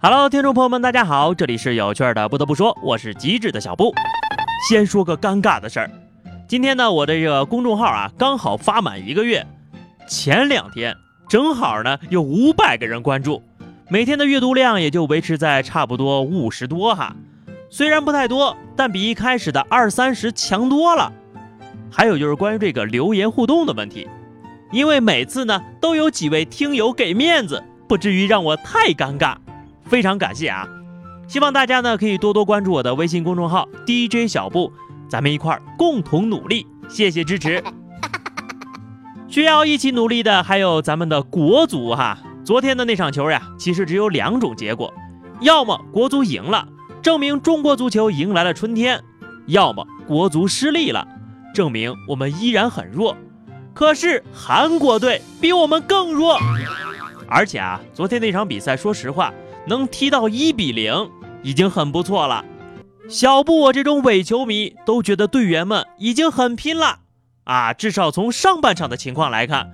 Hello，听众朋友们，大家好，这里是有趣的。不得不说，我是机智的小布。先说个尴尬的事儿，今天呢，我的这个公众号啊，刚好发满一个月，前两天正好呢有五百个人关注，每天的阅读量也就维持在差不多五十多哈。虽然不太多，但比一开始的二三十强多了。还有就是关于这个留言互动的问题，因为每次呢都有几位听友给面子，不至于让我太尴尬，非常感谢啊！希望大家呢可以多多关注我的微信公众号 DJ 小布，咱们一块儿共同努力，谢谢支持。需要一起努力的还有咱们的国足哈，昨天的那场球呀，其实只有两种结果，要么国足赢了，证明中国足球迎来了春天；要么国足失利了。证明我们依然很弱，可是韩国队比我们更弱，而且啊，昨天那场比赛，说实话，能踢到一比零已经很不错了。小布我这种伪球迷都觉得队员们已经很拼了啊，至少从上半场的情况来看，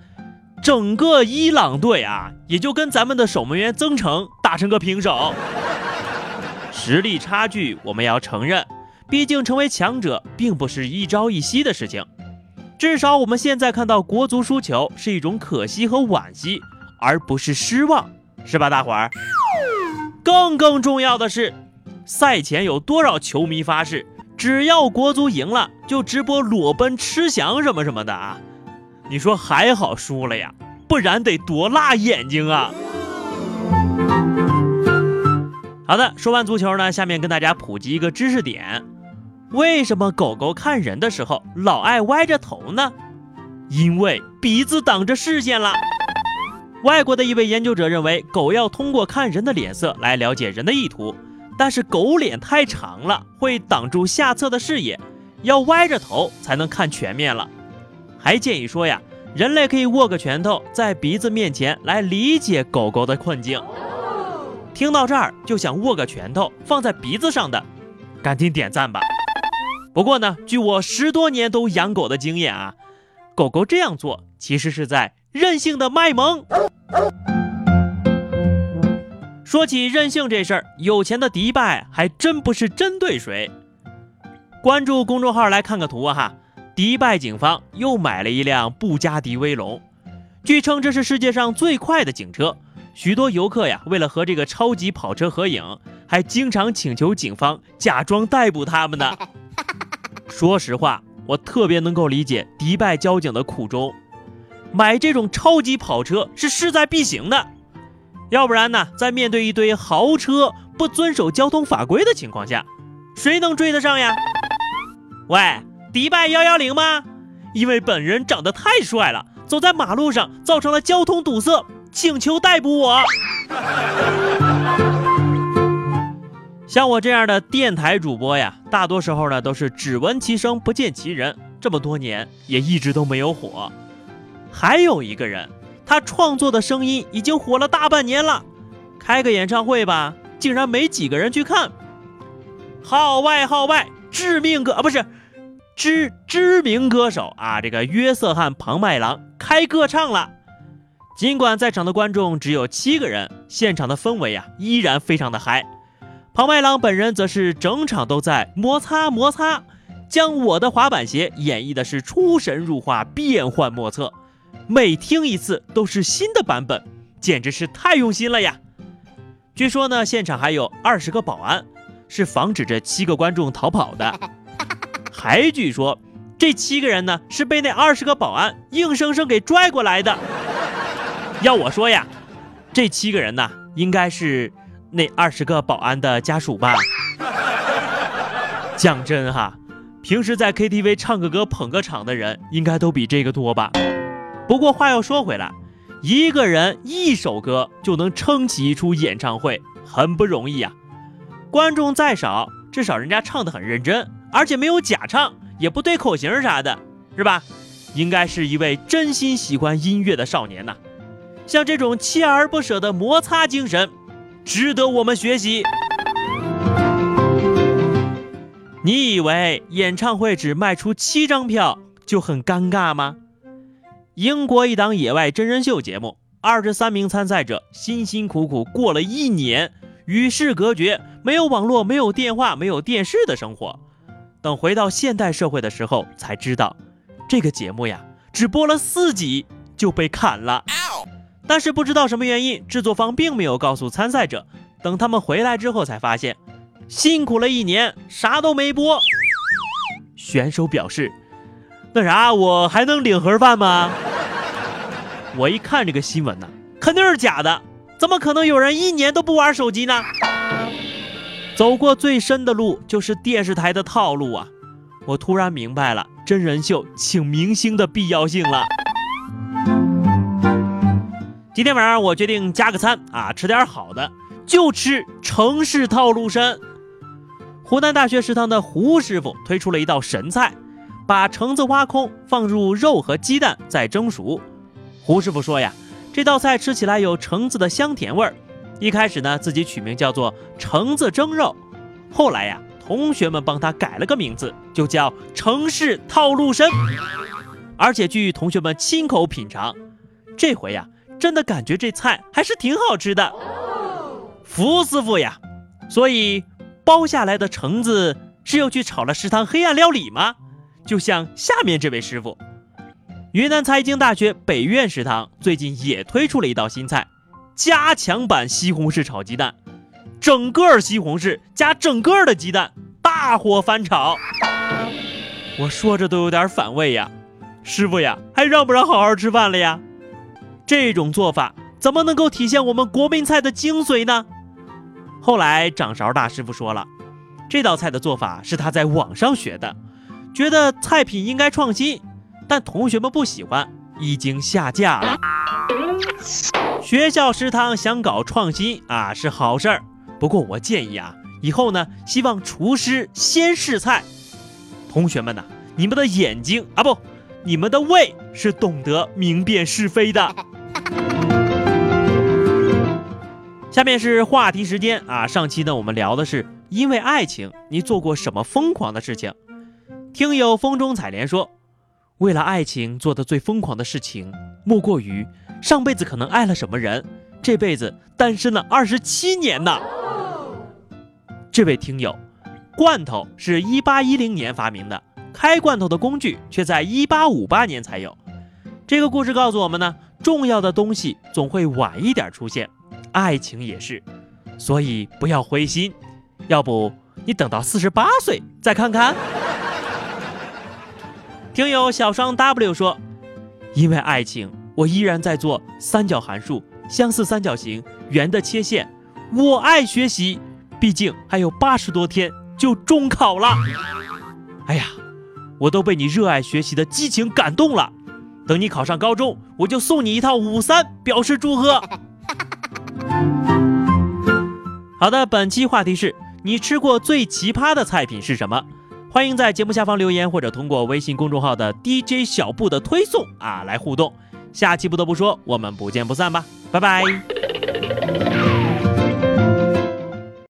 整个伊朗队啊，也就跟咱们的守门员曾诚打成个平手，实力差距我们要承认。毕竟成为强者并不是一朝一夕的事情，至少我们现在看到国足输球是一种可惜和惋惜，而不是失望，是吧，大伙儿？更更重要的是，赛前有多少球迷发誓，只要国足赢了就直播裸奔吃翔什么什么的啊？你说还好输了呀，不然得多辣眼睛啊！好的，说完足球呢，下面跟大家普及一个知识点。为什么狗狗看人的时候老爱歪着头呢？因为鼻子挡着视线了。外国的一位研究者认为，狗要通过看人的脸色来了解人的意图，但是狗脸太长了，会挡住下侧的视野，要歪着头才能看全面了。还建议说呀，人类可以握个拳头在鼻子面前来理解狗狗的困境。听到这儿就想握个拳头放在鼻子上的，赶紧点赞吧。不过呢，据我十多年都养狗的经验啊，狗狗这样做其实是在任性的卖萌。说起任性这事儿，有钱的迪拜还真不是针对谁。关注公众号来看个图哈，迪拜警方又买了一辆布加迪威龙，据称这是世界上最快的警车。许多游客呀，为了和这个超级跑车合影，还经常请求警方假装逮捕他们呢。说实话，我特别能够理解迪拜交警的苦衷，买这种超级跑车是势在必行的，要不然呢，在面对一堆豪车不遵守交通法规的情况下，谁能追得上呀？喂，迪拜幺幺零吗？因为本人长得太帅了，走在马路上造成了交通堵塞，请求逮捕我。像我这样的电台主播呀，大多时候呢都是只闻其声不见其人，这么多年也一直都没有火。还有一个人，他创作的声音已经火了大半年了，开个演唱会吧，竟然没几个人去看。号外号外，致命歌啊，不是知知名歌手啊，这个约瑟翰庞麦郎开歌唱了。尽管在场的观众只有七个人，现场的氛围啊依然非常的嗨。庞麦郎本人则是整场都在摩擦摩擦，将我的滑板鞋演绎的是出神入化、变幻莫测，每听一次都是新的版本，简直是太用心了呀！据说呢，现场还有二十个保安，是防止这七个观众逃跑的。还据说这七个人呢是被那二十个保安硬生生给拽过来的。要我说呀，这七个人呢应该是。那二十个保安的家属吧。讲真哈，平时在 KTV 唱个歌捧个场的人，应该都比这个多吧。不过话又说回来，一个人一首歌就能撑起一出演唱会，很不容易呀。观众再少，至少人家唱的很认真，而且没有假唱，也不对口型啥的，是吧？应该是一位真心喜欢音乐的少年呐。像这种锲而不舍的摩擦精神。值得我们学习。你以为演唱会只卖出七张票就很尴尬吗？英国一档野外真人秀节目，二十三名参赛者辛辛苦苦过了一年，与世隔绝，没有网络，没有电话，没有电视的生活。等回到现代社会的时候，才知道这个节目呀，只播了四集就被砍了。但是不知道什么原因，制作方并没有告诉参赛者。等他们回来之后，才发现辛苦了一年，啥都没播。选手表示：“那啥，我还能领盒饭吗？” 我一看这个新闻呢，肯定是假的，怎么可能有人一年都不玩手机呢？走过最深的路就是电视台的套路啊！我突然明白了真人秀请明星的必要性了。今天晚上我决定加个餐啊，吃点好的，就吃城市套路深。湖南大学食堂的胡师傅推出了一道神菜，把橙子挖空，放入肉和鸡蛋，再蒸熟。胡师傅说呀，这道菜吃起来有橙子的香甜味儿。一开始呢，自己取名叫做橙子蒸肉，后来呀，同学们帮他改了个名字，就叫城市套路深。而且据同学们亲口品尝，这回呀。真的感觉这菜还是挺好吃的，福师傅呀！所以包下来的橙子是又去炒了食堂黑暗料理吗？就像下面这位师傅，云南财经大学北苑食堂最近也推出了一道新菜——加强版西红柿炒鸡蛋，整个西红柿加整个的鸡蛋，大火翻炒。我说着都有点反胃呀，师傅呀，还让不让好好吃饭了呀？这种做法怎么能够体现我们国民菜的精髓呢？后来掌勺大师傅说了，这道菜的做法是他在网上学的，觉得菜品应该创新，但同学们不喜欢，已经下架了。学校食堂想搞创新啊是好事儿，不过我建议啊，以后呢，希望厨师先试菜。同学们呢，你们的眼睛啊不，你们的胃是懂得明辨是非的。下面是话题时间啊！上期呢，我们聊的是因为爱情，你做过什么疯狂的事情？听友风中采莲说，为了爱情做的最疯狂的事情，莫过于上辈子可能爱了什么人，这辈子单身了二十七年呢。这位听友，罐头是一八一零年发明的，开罐头的工具却在一八五八年才有。这个故事告诉我们呢，重要的东西总会晚一点出现。爱情也是，所以不要灰心，要不你等到四十八岁再看看。听友小双 W 说，因为爱情，我依然在做三角函数、相似三角形、圆的切线。我爱学习，毕竟还有八十多天就中考了。哎呀，我都被你热爱学习的激情感动了。等你考上高中，我就送你一套五三，表示祝贺。好的，本期话题是你吃过最奇葩的菜品是什么？欢迎在节目下方留言，或者通过微信公众号的 DJ 小布的推送啊来互动。下期不得不说，我们不见不散吧，拜拜。